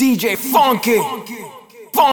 DJ Funky. Funky. Floss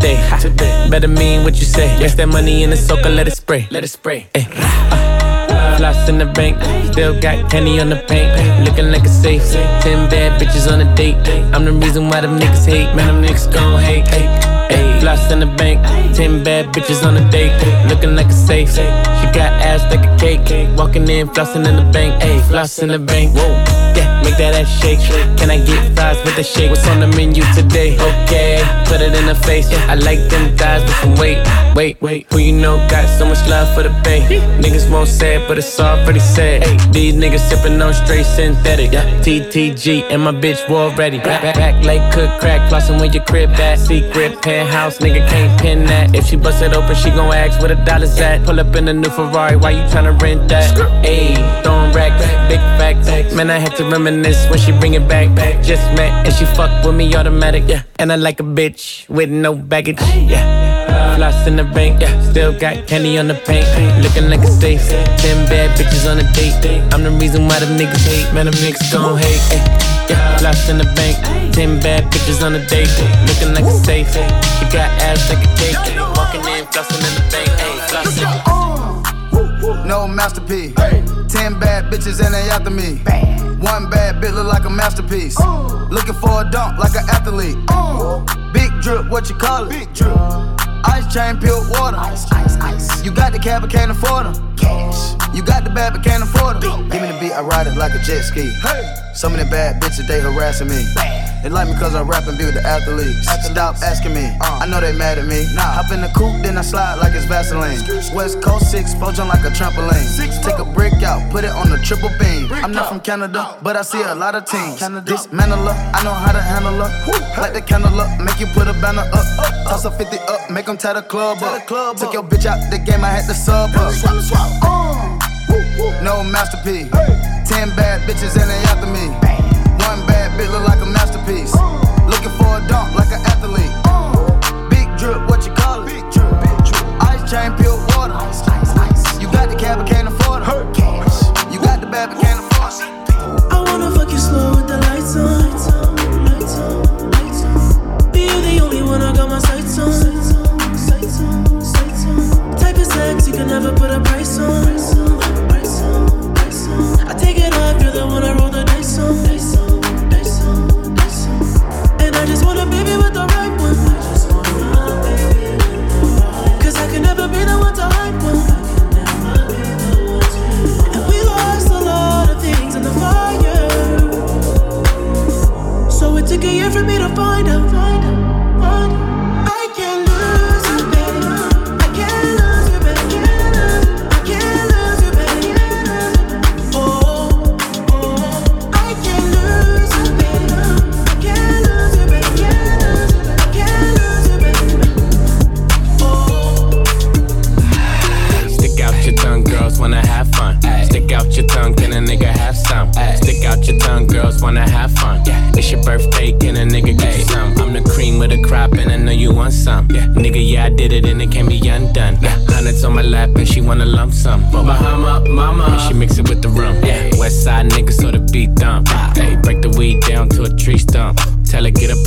today. Better mean what you say. Yes, that money in the soaker, let it spray. Let it spray. Ay. Uh. Floss in the bank, still got candy on the paint. Looking like a safe. Ten bad bitches on a date. I'm the reason why them niggas hate. Man, them niggas gon' hate. Ay. Ay. Floss in the bank, ten bad bitches on a date. Looking like a safe. She got ass like a cake. Walking in, flossing in the bank. Ay, floss in the bank. Whoa. That ass shake. Can I get fries with the shake? What's on the menu today? Okay, put it in the face. I like them thighs with some weight. Wait, wait, who you know got so much love for the bay? Niggas won't say it, but it's already said. These niggas sipping on straight synthetic. TTG and my bitch war ready. Back, back, like cook crack, flossing with your crib at. Secret penthouse, nigga can't pin that. If she bust it open, she gon' ask where the dollars at. Pull up in a new Ferrari, why you tryna rent that? Ayy, throwing racks, big facts. Man, I had to reminisce when she bring it back. back. Just met and she fuck with me automatic, yeah. And I like a bitch with no baggage, yeah. Floss in the bank, yeah. Still got candy on the paint. Looking like a safe. Ten bad bitches on a date. I'm the reason why them niggas hate. Man, them niggas gon' hate. Yeah. Floss in the bank. Ten bad bitches on a date. Looking like a safe. She got ass like a cake. Walking in, flossing in the bank. Ay, flossing. No masterpiece. Ten bad bitches and they after me. One bad bitch look like a masterpiece. Looking for a dunk like an athlete. Big drip, what you call it? Big drip. Ice chain, pure water. Ice, ice, ice. You got the cab, but can't afford them. Cash. You got the bad, but can't afford them. Give me the beat, I ride it like a jet ski. Hey. Some of the bad bitches, they harassing me. They like me cause I rap and be with the athletes. Stop asking me, I know they mad at me. Nah. Hop in the coupe, then I slide like it's Vaseline. West Coast 6, four jump like a trampoline. Six, Take a brick out, put it on the triple beam. I'm not from Canada, but I see a lot of teams. Dismantle her, I know how to handle her. Light the candle up, make you put a banner up. Toss a 50 up, make them tie the club up. Took your bitch out the game, I had to sub up. Uh. No masterpiece. Ten bad bitches and they after me. One bad bitch look like a masterpiece. Looking for a dunk like an athlete. Big drip, what you call it? Ice chain, pure water. You got the cab, but can't afford it. You got the bad, but can't afford it. Find out, want some. Yeah. Nigga, yeah, I did it, and it can't be undone. Hundreds on my lap, and she wanna lump some. Bahama, mama, and she mix it with the rum. Yeah. West side nigga, so the beat dump. Hey, break the weed down to a tree stump. Tell her get up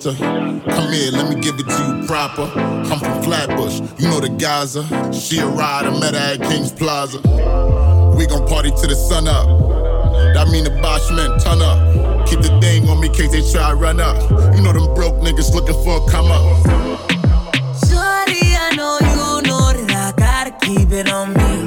Shotta. Come here, let me give it to you proper. I'm from Flatbush, you know the Gaza. She a ride, I met her at King's Plaza. We gon' party till the sun up. That mean the Bosch men turn up. Keep the thing on me case they try to run up. You know them broke niggas looking for a come up. Shorty, I know you know that I gotta keep it on me.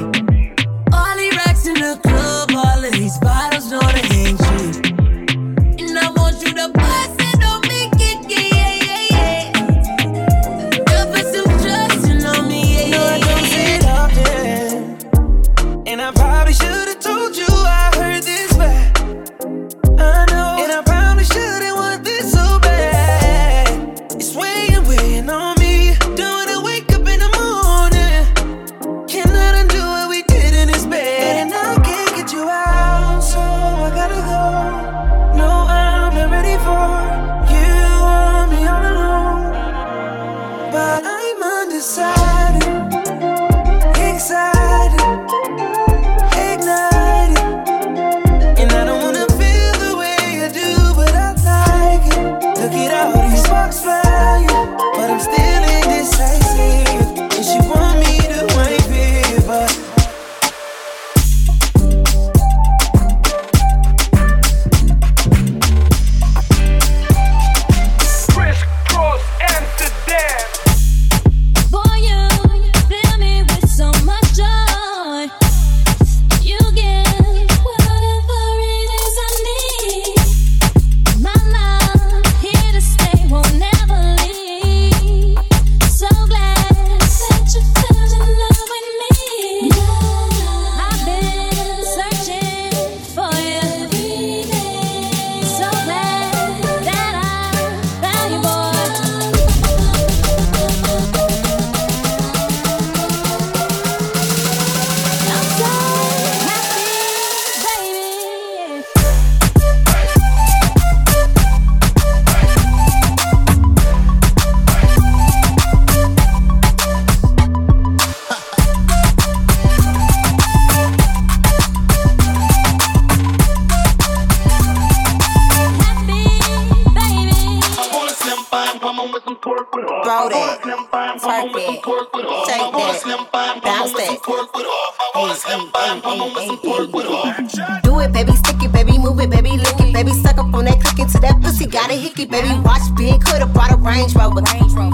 To that pussy, got a hickey, baby, watch big, coulda brought a Range Rover.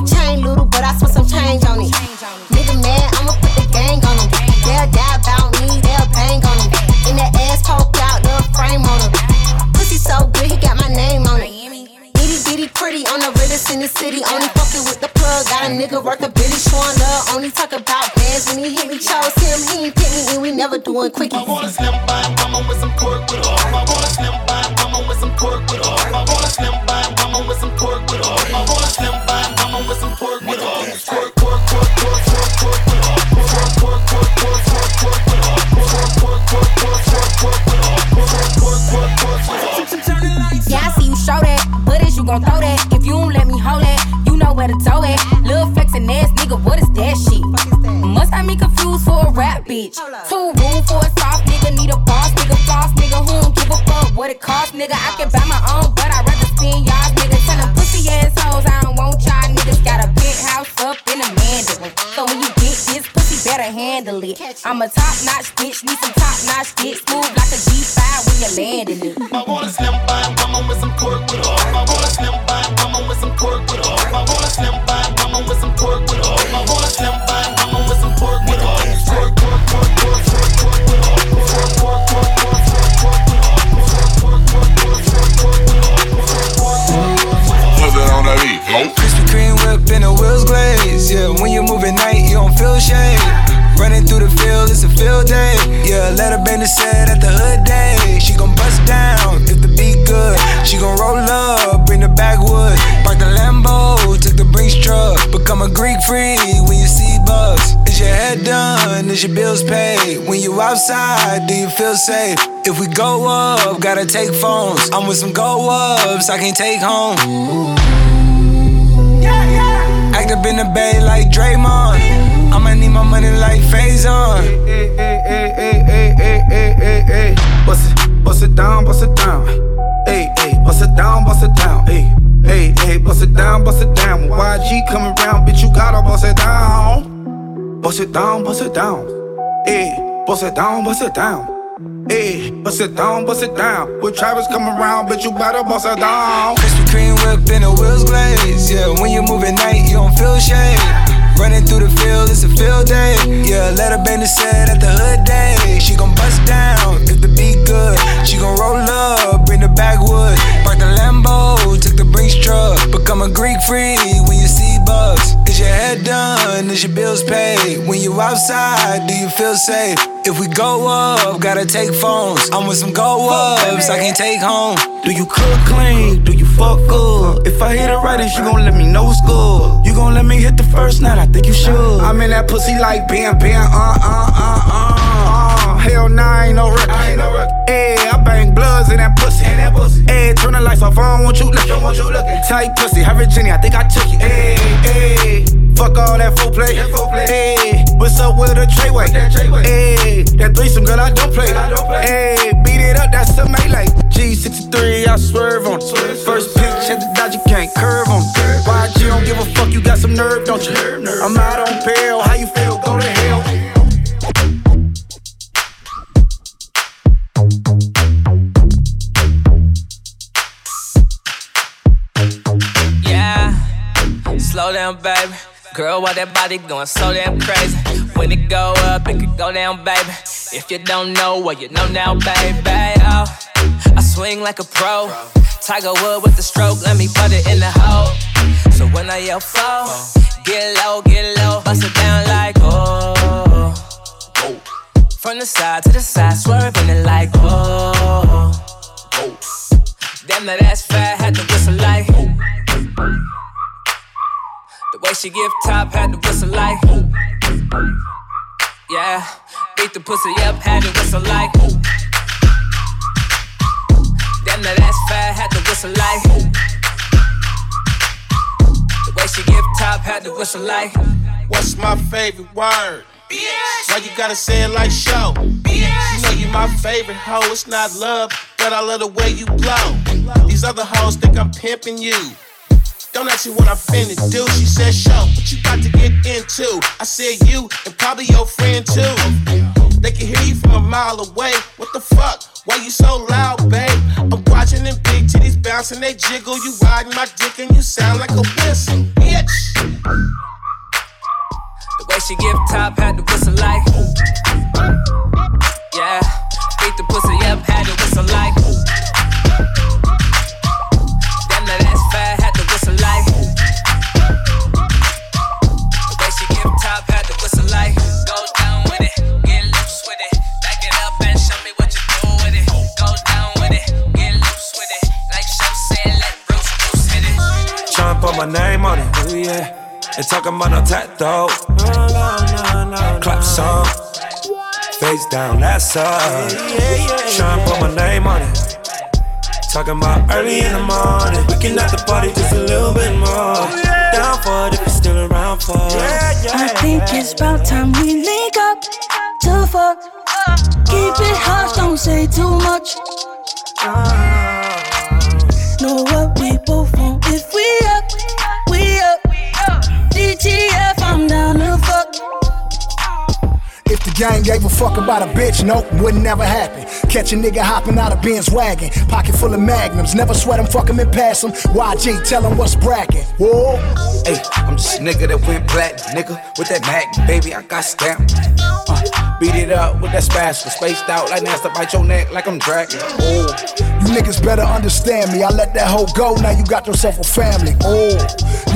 Chain little, but I spent some change on it. Nigga mad, I'ma put the gang on him. They'll die about me, they'll bang on him. In that ass poke out, little frame on him. Pussy so good, he got my name on it. Itty bitty pretty on the realest in the city. Only fucking with the plug. Got a nigga worth a billy showing love. Only talk about bands when he hit me. Chose him, he ain't pick me, and we never doing quickies. I want a slim by mama with some pork with bitch. Too rude for a soft nigga, need a boss nigga, floss nigga, who don't give a fuck what it cost, nigga. I can buy my own, but I'd rather spend y'all niggas. Tell them pussy assholes, I don't want y'all niggas. Got a penthouse up in a Mandarin. So when you get this pussy, better handle it. I'm a top notch bitch, need some top notch dick. Smooth like a G5 when you're landing it. I want a slim by mama with some pork with oil. I want a slim by mama with some pork with oil. I want a slim whip and the wheels glaze. Yeah, when you move at night, you don't feel shame. Running through the field, it's a field day. Yeah, let her bang the set at the hood day. She gon' bust down if the beat good. She gon' roll up, bring the backwood. Park the Lambo, took the Brinks truck. Become a Greek freak when you see bugs. Is your head done? Is your bills paid? When you outside, do you feel safe? If we go up, gotta take phones. I'm with some go ups, I can take home. Stack up in the bay like Draymond. I'ma need my money like Faison. Bust it, bust it down, bust it down. Hey, hey, bust it down, bust it down. Hey, hey, hey, bust it down, bust it down. When YG coming round, bitch, you gotta bust it down. Bust it down, bust it down. Hey, bust it down, bust it down. Hey, bust it down, bust it down. When Travis coming round, bitch, you better bust it down. Kreme whip and the wheels glaze. Yeah, when you move at night, you don't feel shade. Running through the field, it's a field day. Yeah, let her bang the set at the hood day. She gon' bust down if the beat good. She gon' roll up, bring the backwood. Park the Lambo, took the Brinks truck. Become a Greek freak when you see bugs. Is your head done? Is your bills paid? When you outside, do you feel safe? If we go up, gotta take phones. I'm with some go ups, I can take home. Do you cook clean? Do you good? If I hit it right, is you gon' let me know it's good? You gon' let me hit the first night? I think you should. I'm in that pussy like bam, bam, uh, uh, uh, uh. uh. Hell nah, I ain't no record. Hey, I bang bloods in that pussy. Hey, turn the lights off, I don't want you looking. Want you looking. Tight pussy, have Virginia, I think I took it. Hey, hey, fuck all that full play. Hey, what's up with a Treyway? Hey, that threesome girl, I don't play. Hey, beat it up, that's some melee. G63, I swerve on it. First pitch at the dodge, you can't curve on it. YG don't give a fuck, you got some nerve, don't you? I'm out on bail, how you feel? Go to hell. Yeah, slow down, baby. Girl, why that body going so damn crazy? When it go up, it could go down, baby. If you don't know, well, you know now, baby. Oh, I swing like a pro. Tiger Wood with the stroke, let me put it in the hole. So when I yell fall, get low, get low, bust it down like oh. From the side to the side, swerving it like oh. Damn, that ass fat, had to whistle like. The way she give top, had to whistle like. Yeah, beat the pussy up, had to whistle like. Damn, that ass fat, had to whistle like. The way she give top, had to whistle like. What's my favorite word? Why you gotta say it like show? You know you my favorite hoe. It's not love, but I love the way you blow. These other hoes think I'm pimping you. Don't ask what I'm finna do. She said, show what you got to get into. I said, you and probably your friend too. They can hear you from a mile away. What the fuck? Why you so loud, babe? I'm watching them big titties bouncing, they jiggle. You riding my dick and you sound like a whistle, bitch. The way she give top, had to whistle like. Yeah, beat the pussy up, had to whistle like. Put my name on it. Ooh, yeah. Talking about no tattoo. Clap song. Face down, that's up. Tryna put my name on it. Talking about early in the morning. We can at the party just a little bit more. Down for it if you're still around for it. I think it's about time we link up to fuck. Keep it hush, don't say too much. Know what we both DTF, I'm down to fuck. If the gang gave a fuck about a bitch, nope, wouldn't never happen. Catch a nigga hopping out of Benz wagon, pocket full of magnums. Never sweat him, fuck him and pass him. YG, tell him what's bracket. Whoa. Hey, I'm just a nigga that went black, nigga. With that Mac, baby, I got stamped. Uh, beat it up with that spatula, spaced out like nasty bite your neck like I'm dragging. Oh, you niggas better understand me. I let that hoe go, now you got yourself a family. Oh,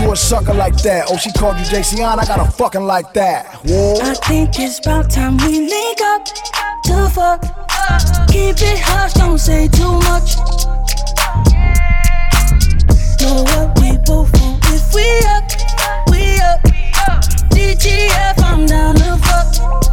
you a sucker like that. Oh, she called you JC I got a fucking like that. Whoa. I think it's about time we link up to fuck. Keep it hush, don't say too much. Know what we both want if we up, we up. DTF, I'm down to fuck.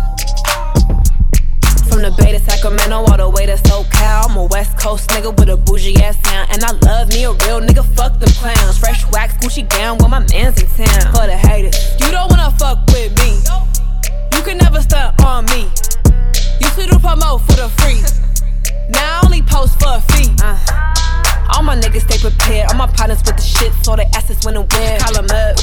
From the Bay to Sacramento, all the way to SoCal. I'm a West Coast nigga with a bougie ass sound. And I love me a real nigga, fuck them clowns. Fresh wax, Gucci gown when my man's in town. For the haters, you don't wanna fuck with me. You can never stunt on me. Used to do promo for the free. Now I only post for a fee. Uh, all my niggas stay prepared, all my partners with the shit. so us when and where. Call 'em up.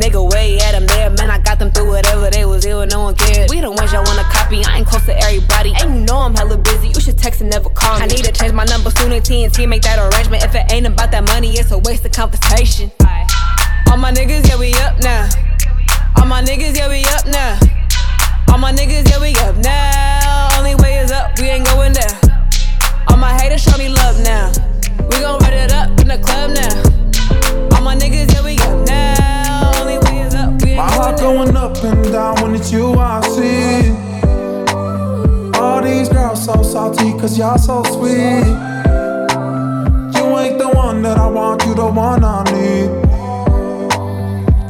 Nigga, way at 'em there. Man, I got them through whatever they was ill, no one cared. We the ones y'all wanna copy. I ain't close to everybody. And you know I'm hella busy. You should text and never call me. I need to change my number soon as TNT make that arrangement. If it ain't about that money, it's a waste of conversation. All my niggas, yeah, we up now. All my niggas, yeah, we up now. All my niggas, yeah, we up now. Only way is up, we ain't going down. All my haters show me love now. We gon' run it up in the club now. All my niggas, yeah, we up now. Only way is up, My heart going up and down when it's you I see. All these girls so salty cause y'all so sweet. You ain't the one that I want, you the one I need.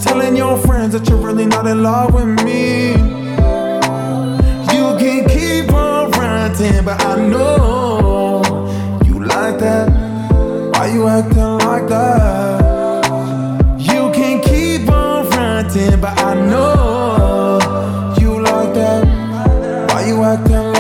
Telling your friends that you're really not in love with me. You can keep on ranting, but I know you like that. You acting like that? You can keep on fronting, but I know you like that. Why you acting like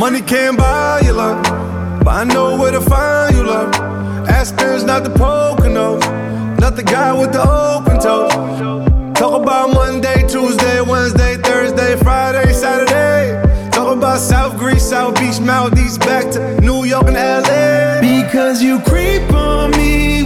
money can't buy you love, but I know where to find you love. Aspen's not the Poconos, not the guy with the open toes. Talk about Monday, Tuesday, Wednesday, Thursday, Friday, Saturday. Talk about South Greece, South Beach, Maldives, back to New York and LA. Because you creep on me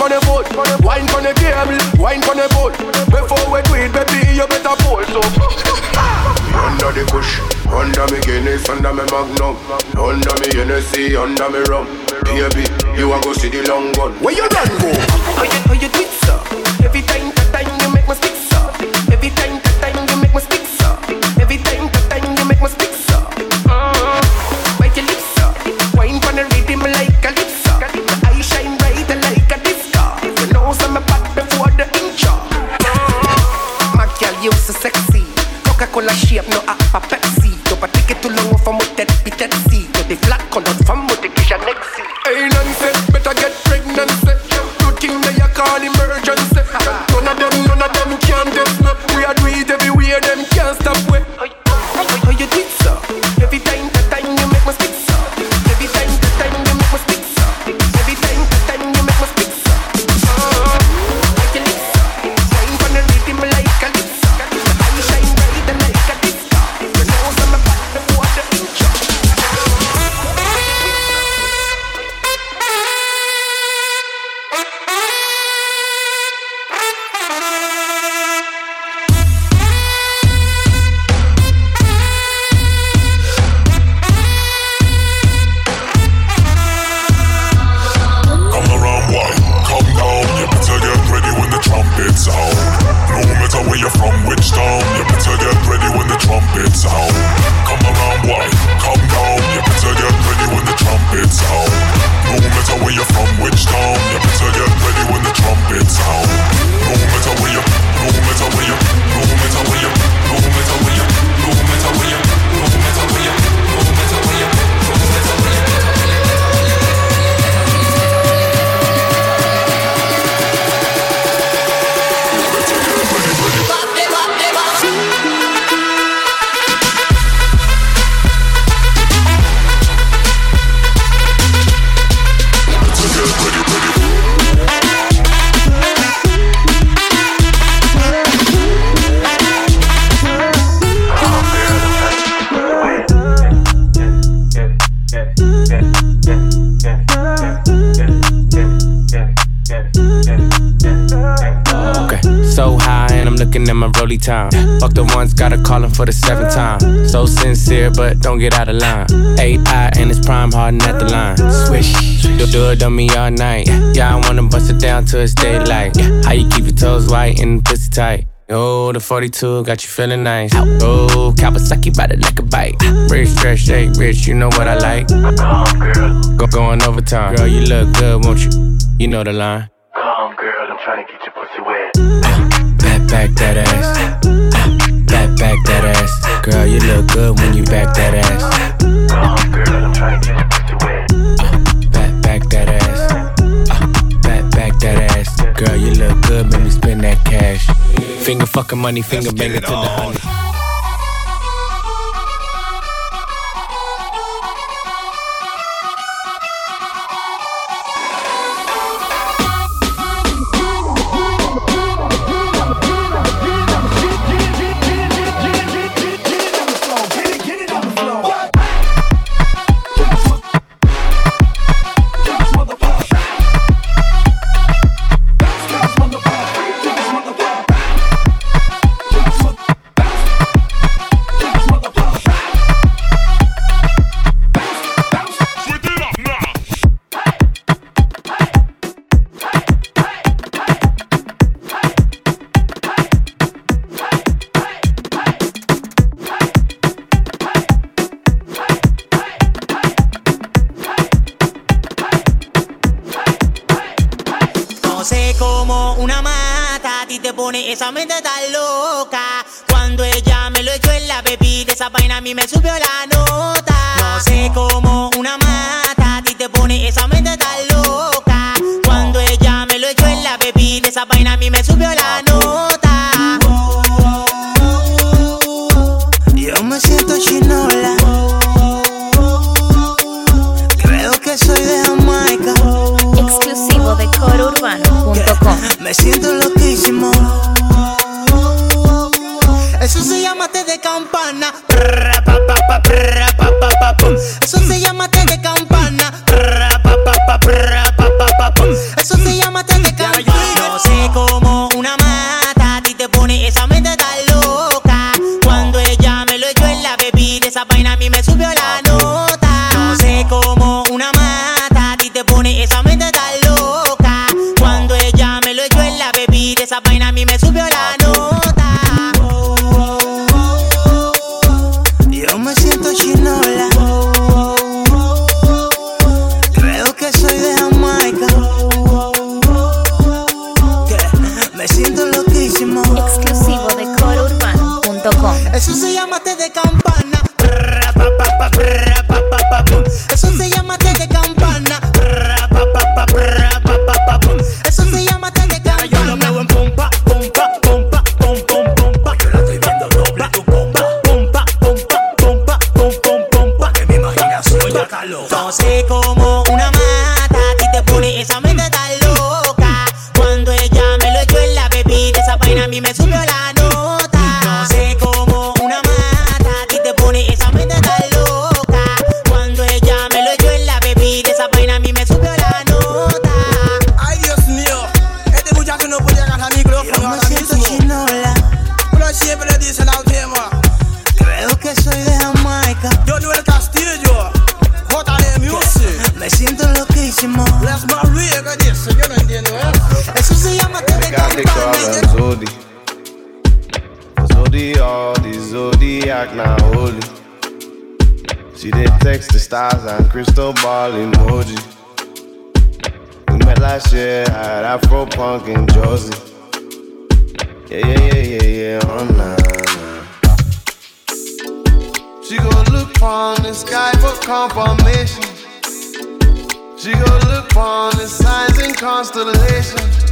on the boat, wine on the table, wine on the boat. Before we do it, baby, you better pull so. Under the bush, under me Guinness, under me Magnum, under me Hennessy, under me rum. Baby, you a go see the long gun. Where you done go? How you, how you do sir? gon' get out of line. AI and it's prime harden at the line. Swish, do, do it on me all night. Yeah, I wanna bust it down till it's daylight. Yeah, how you keep your toes white and pussy tight? Oh, the 42 got you feeling nice. Oh, Kawasaki bout it like a bike. Rich, fresh, shake, rich, you know what I like. Calm girl. Go going overtime. Girl, you look good, won't you? You know the line. Come, girl, I'm trying to get your pussy wet. Uh, back, back that ass. Uh, back, back that Girl, you look good when you back that ass. Uh, girl, I'm trying get your wet. Back, back that ass. Uh, back, back that ass. Girl, you look good, make me spend that cash. Finger fucking money, finger banging to the honey. Last year at Afro Punk in Jersey. Yeah, yeah, yeah, yeah, yeah, oh nah, nah. She go look on the sky for confirmation. She go look on the signs and constellations.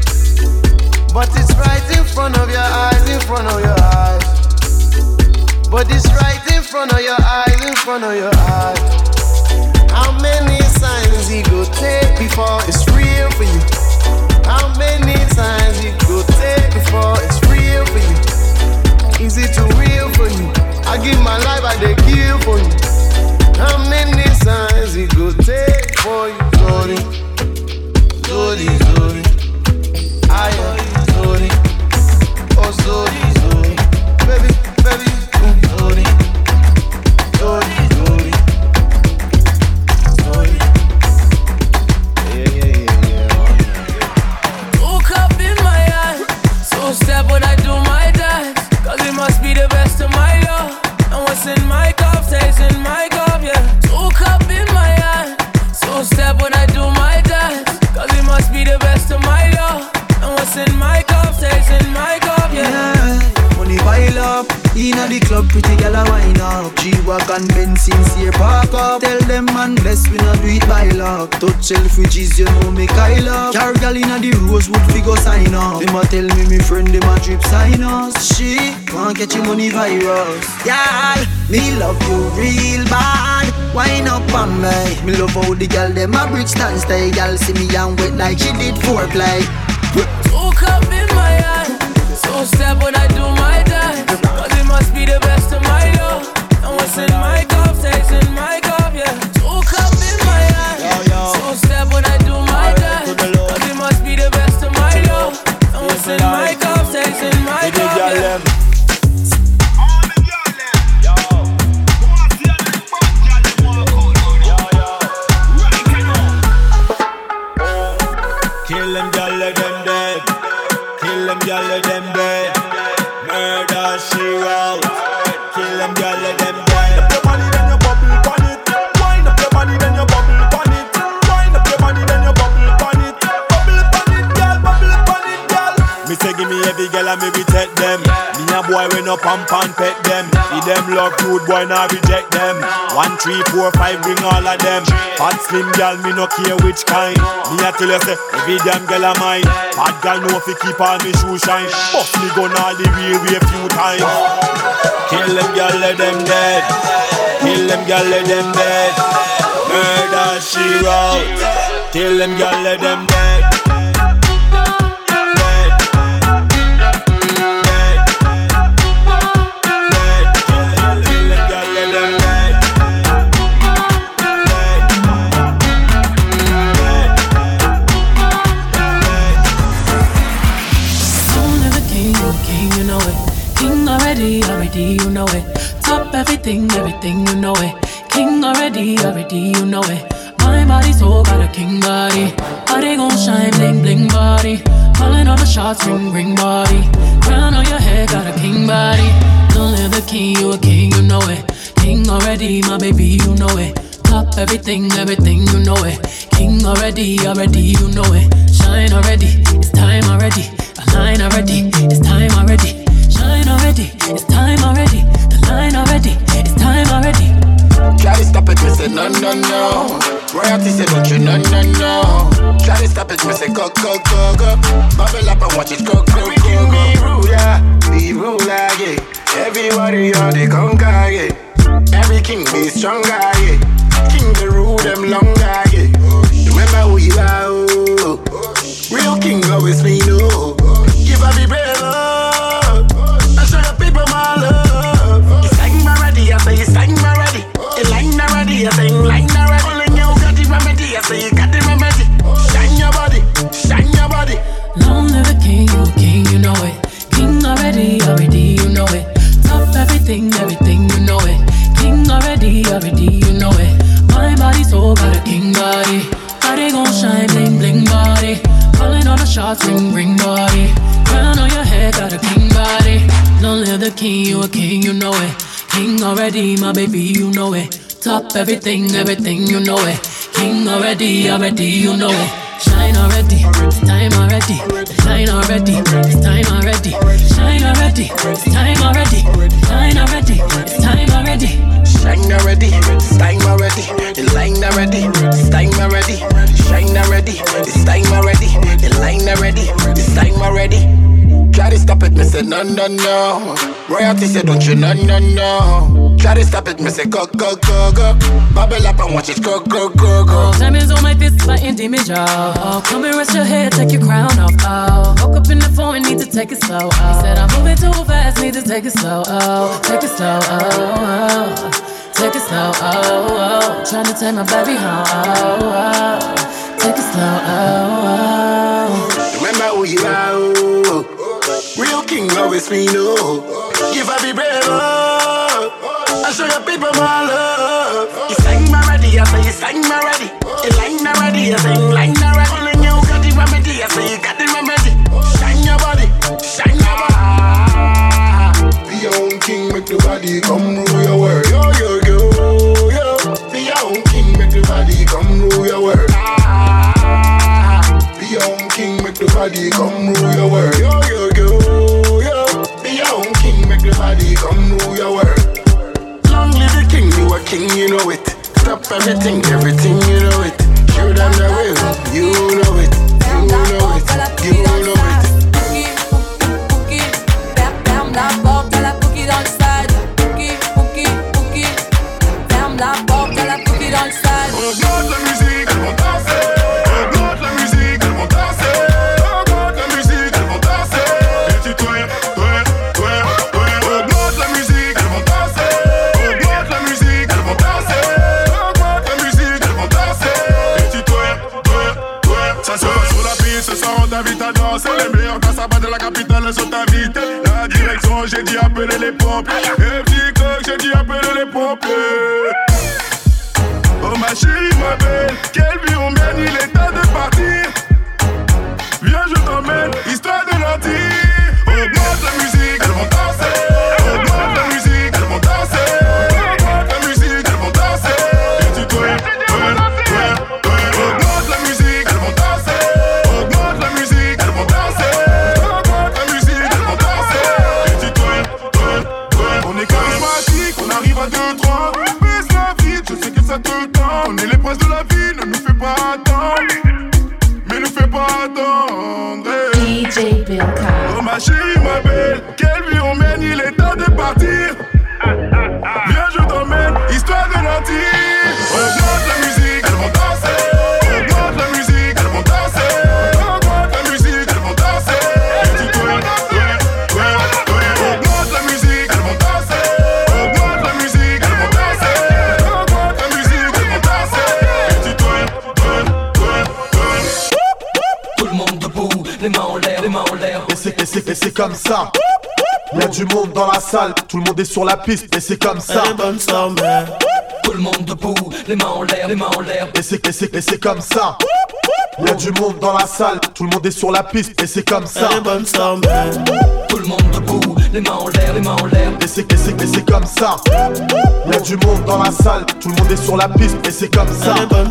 But it's right in front of your eyes, in front of your eyes. But it's right in front of your eyes, in front of your eyes. How many signs he go take before it's real for you? How many times he go take before it's real for you? Is it too real for you? I give my life, I for you. How many go take for you? Zodi, Zodi, Zodi. I am Zodi. Oh, Zodi. Baby, Touch Selfridges, you know me Kyle up. Car gal inna the Rosewood, fi go sign up. Them a tell me me friend, them a drip sign us. She want catch money virus. Yeah, me love you real bad. Wine up on me. Me love how the gal them a bridge stand stay. Gal see me and wet like she did foreplay. Me me every girl and maybe take them. Me a boy when up and pan pet them. If them love good boy, now reject them. One, three, four, five, bring all of them. Fat slim girl, me no care which kind. Me a tell you say every damn girl of mine. Bad girl know fi keep all me shoe shine. Bust me gun all the real way few times. Kill them girl, let them dead. Kill them girl, let them dead. Murder she wrote. Kill them girl, let them. Dead. Everything, everything, you know it. King already, already, you know it. My body so got a king body. Body gon' shine, bling bling body. Calling all the shots, ring ring body. Crown on your head, got a king body. Don't live the king, you a king, you know it. King already, my baby, you know it. Top everything, everything, you know it. King already, already, you know it. Shine already, it's time already. Align already, it's time already. Shine already, it's time already. The line already, it's time already. Try to stop it, me say no, no, no. Royalty say don't you, no, no, no. Try to stop it, me say go, go, go, go. Bubble up and watch it go, go, go, go. Be ruler, be ruler, yeah. Everybody on the conquer, yeah. Every king be stronger, yeah. King the rule them longer, king, you a king, you know it. King already, my baby, you know it. Top everything, everything, you know it. King already, already, you know it. Shine already, it's time already. Shine already, it's time already. Shine already, it's time already. Shine already, it's time already. Shine already, time already. The line already, time already. Shine already, it's time already. The line already, it's time already. Try to stop it, me say no, no, no. Royalty say don't you, no, no, no. Try to stop it, me say go, go, go, go. Bubble up and watch it go, go, go, go. Diamonds on my fist, fighting damage, oh. Come and rest your head, take your crown off, oh. Woke up in the phone, need to take it slow, oh. He said I'm moving too fast, need to take it slow, oh. Take it slow, oh, oh. Take it slow, oh, oh. Trying to take my baby home, oh, oh. Take it slow, oh, oh. Remember who you are, oh. Real king always me know. Give up be brave, oh. I show your people my love. You sang my ready, I say you sang my ready. You line already, I sing line already. Only you got the remedy, I say you got the remedy. Shine your body, shine your body. Be your own king, make the body come rule your world. Yo, yo, yo, yo. Be your own king, make the body come rule your world. Body come rule your world. Yo, yo, yo, yo. Be your own king, make the body come rule your world. Long live the king, you a king, you know it. Stop everything, everything, you know it. Shoot them the will, you know it. J'ai dit appeler les pompiers. Et petit coq, j'ai dit appeler les pompiers. Oh ma chérie, ma belle, quelle tout le monde est sur la piste et c'est comme ça. bonne summer. Tout le monde debout, les mains en l'air, les mains en l'air. Et c'est, et c'est, et c'est comme ça. Y'a du monde dans la salle, tout le monde est sur la piste et c'est comme ça. bonne summer. Tout le monde debout, les mains en l'air, les mains en l'air. Et c'est, et c'est, et c'est comme ça. Y'a du monde dans la salle, tout le monde est sur la piste et c'est comme ça. bonne.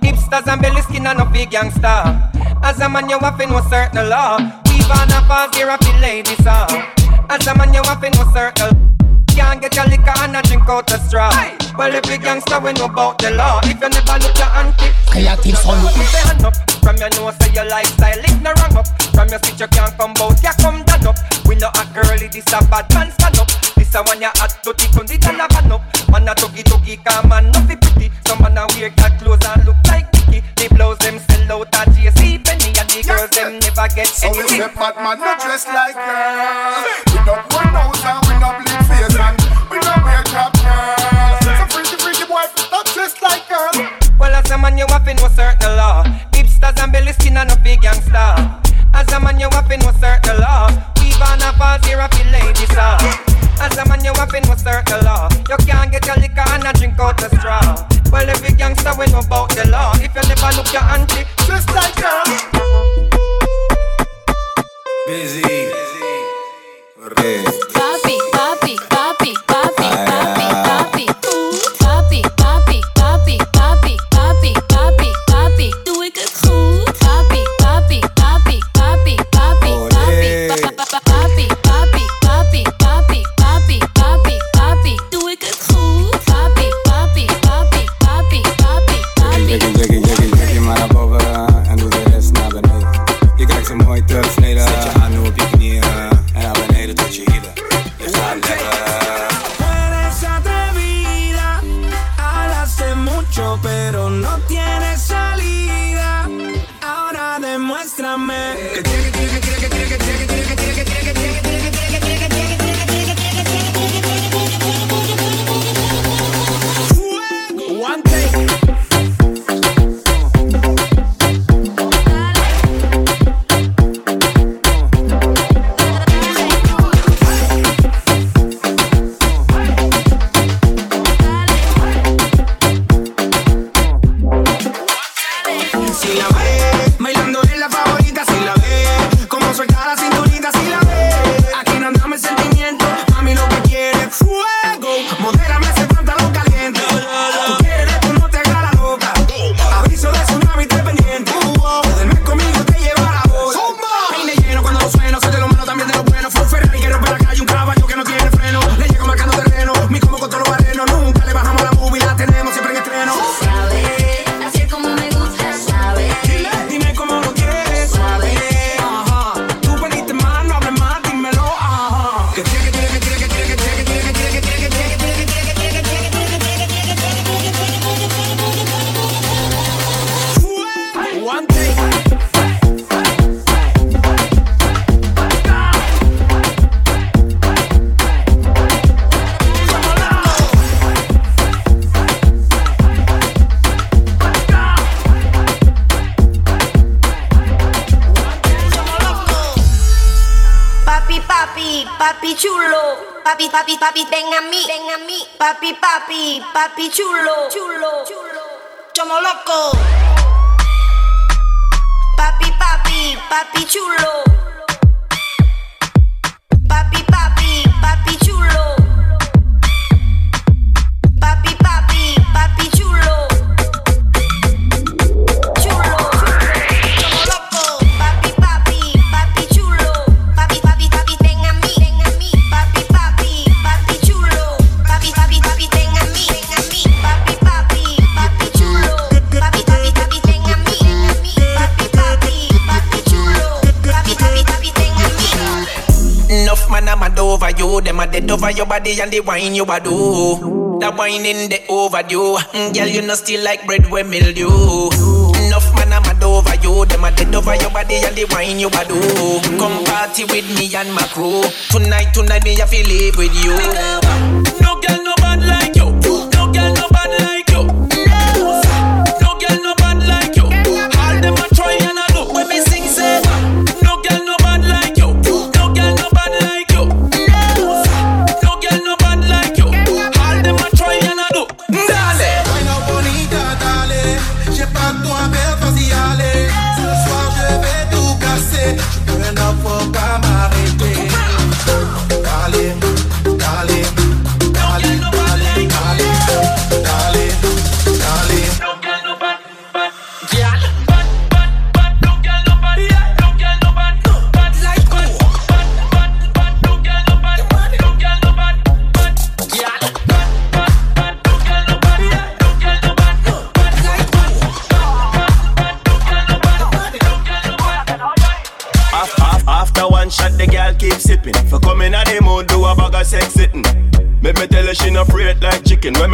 Hipsters and belly skin and no big gangster. As a man, you have know certain law. Weave on a pass here, a ladies song. As a man, you have to know certain can't get your liquor and a drink out the straw. Well, if you gangster, we know about the law. If you never look your auntie, Creative son. Put your hand up. From your nose, say your lifestyle is no wrong up. From your speech, you can't come bout, you come down up. We know a girly, this a bad man stand up. This a one you hot, dirty, come the dollar van up. Man a tuggy tuggy, come man, no fi pretty. Some man a wear cat clothes and look like Mickey. The blouse them sell out at JC Penney, and the girls them never get So we anything. say bad man not dressed like girl. We don't wear nose and we don't you have to know certain law. Hipsters and belly skin and no big gangster. As a man, you have to know certain law. Weave on a pass here, a feel ladies song. As a man, you have to know certain law. You can't get your liquor and a drink out the straw. Well, every gangster we know about the law. If you never look your auntie, just like girl. Busy. Papi, papi, Papi, papi, ven a mí, ven a mí. Papi, papi, papi chulo, chulo. Over your body and the wine you a do. That wine in the overdue. Mm, girl, you know still like bread with mildew. Enough man I'm mad over you. Them a dead over your body and the wine you a do. Come party with me and my crew. Tonight, tonight me I feel live with you. No girl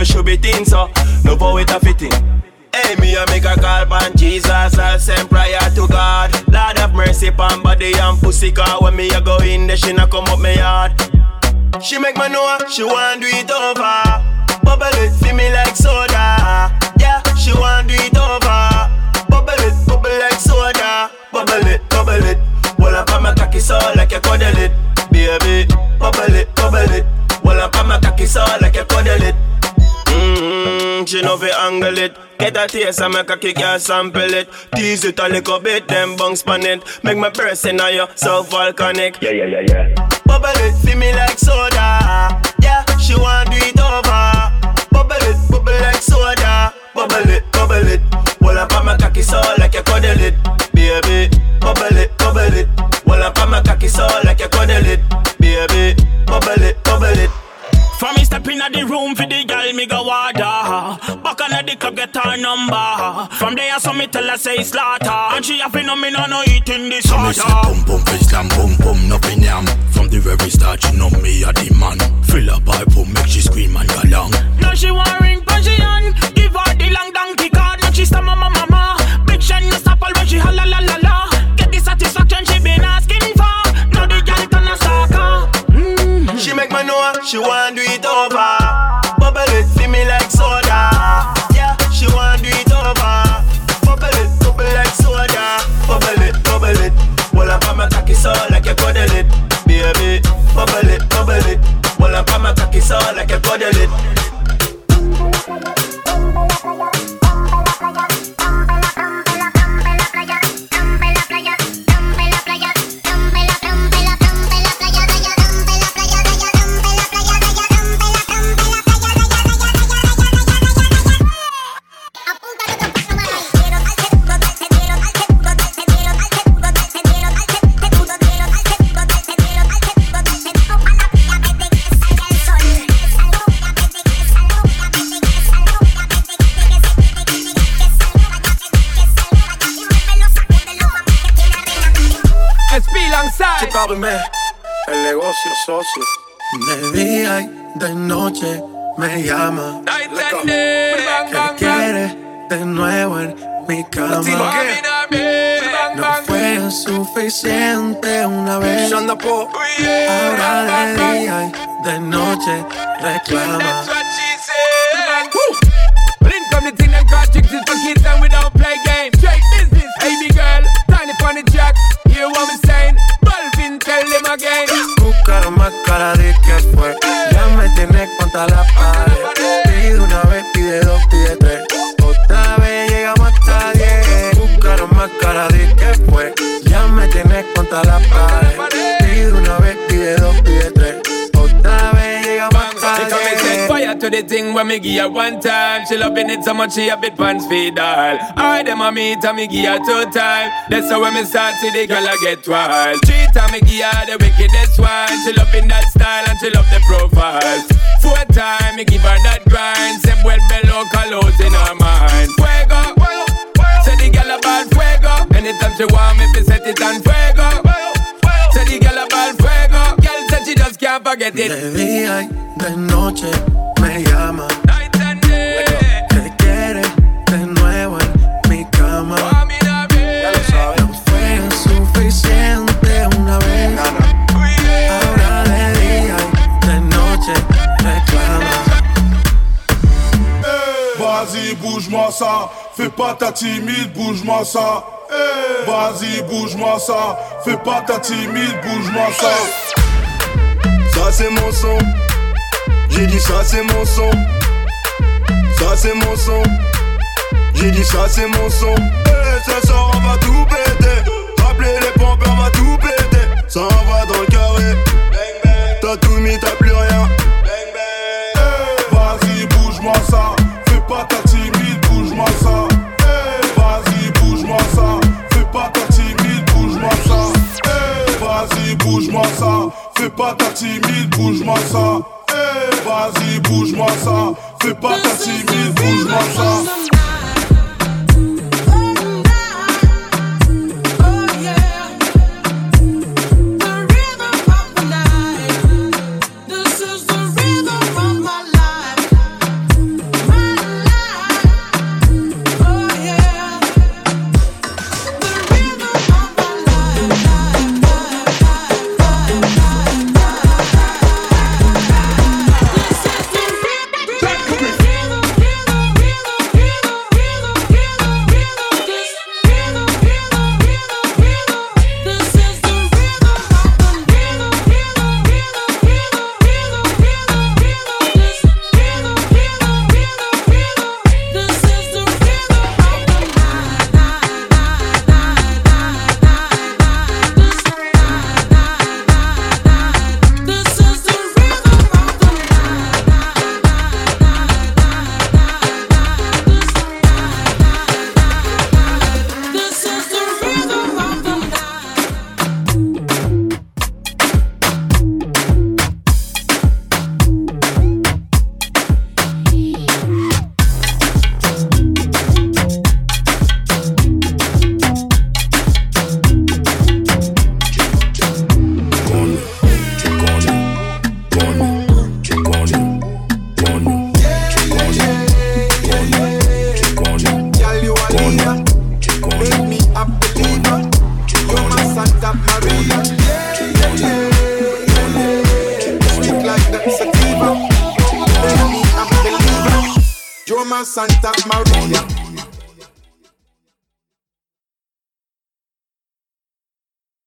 should be thin, so no power it a fitting. Hey, me I make a call pan Jesus, I'll send prayer to God. Lord have mercy pan body and pussy car. When me a go in there, she not come up me yard. She make me know she want do it over. It. Get a taste and make a kick ya sample it. Tease it a little bit, then bounce pan it. Make my breast in you so volcanic. Yeah, yeah, yeah, yeah. Bubble it, feel me like soda. Yeah, she want do it over. Bubble it, bubble like soda. Bubble it, bubble it. Well, up on my cocky so like a cuddle it. Baby, bubble it, bubble it. Well, up on my cocky so like a cuddle it. Baby, bubble it, bubble it. From me step in the room for the girl, me go water. Back on the club, get her number. From there, I saw me tell her say slaughter. And she have no me no no eating this So me say water. boom boom Islam boom boom nothing yam From the very start she know me a the man Fill her pipe up make she scream and go long Now she want ring passion. Give her the long donkey card. Now she stab mama mama. Big shine no stop all when she holla la la la. Get the satisfaction she been asking for. Now the girl turn a sucker. She make me know she want do it over. Cocky so like a cuddle it. Baby, bubble it, bubble it. Well, on my cocky so like a cuddle it. No fue suficiente una vez. Ahora de día y de noche reclama. Well, in come the thing them call chicks is for kids and we don't play games. Straight business, baby girl. Tiny funny jack. Hear what me saying? Balvin, tell them again. Buscaron más cara de que fue. Ya me tienes contra la pared. Cara de que fue. Ya me tienes contra la pared. Pide una vez, pide dos, pide tres. Otra vez llegamos hasta They come and set diez. fire to the thing when me give her one time. She loving it so much she a bit pants feed all. I them a meet and me give her two time. That's how when me start see the girl I get wild. Three time me give her the wickedest one. She loving that style and she love the profile. Four time me give her that grind. Say well get it. De día y de noche me llama. Que quiere de nuevo en mi cama. Ya lo sabes. No fue suficiente una vez. Ahora de día y de noche reclama. Vas-y, bouge-moi ça. Fais pas ta timide, bouge-moi ça. Vas-y, bouge-moi ça. Fais pas ta timide, bouge-moi ça. Ça c'est mon son. J'ai dit ça c'est mon son. Ça c'est mon son. J'ai dit ça c'est mon son. Eh, ce soir on va tout péter. Rappelez les pompes, on va tout péter. Ça envoie dans le carré. T'as tout mis, t'as plus rien. Vas-y, bouge-moi ça. Fais pas ta timide, bouge-moi ça. Bouge-moi ça. Fais pas ta timide, bouge-moi ça. Vas-y, bouge-moi ça. Fais pas ta timide, bouge-moi ça.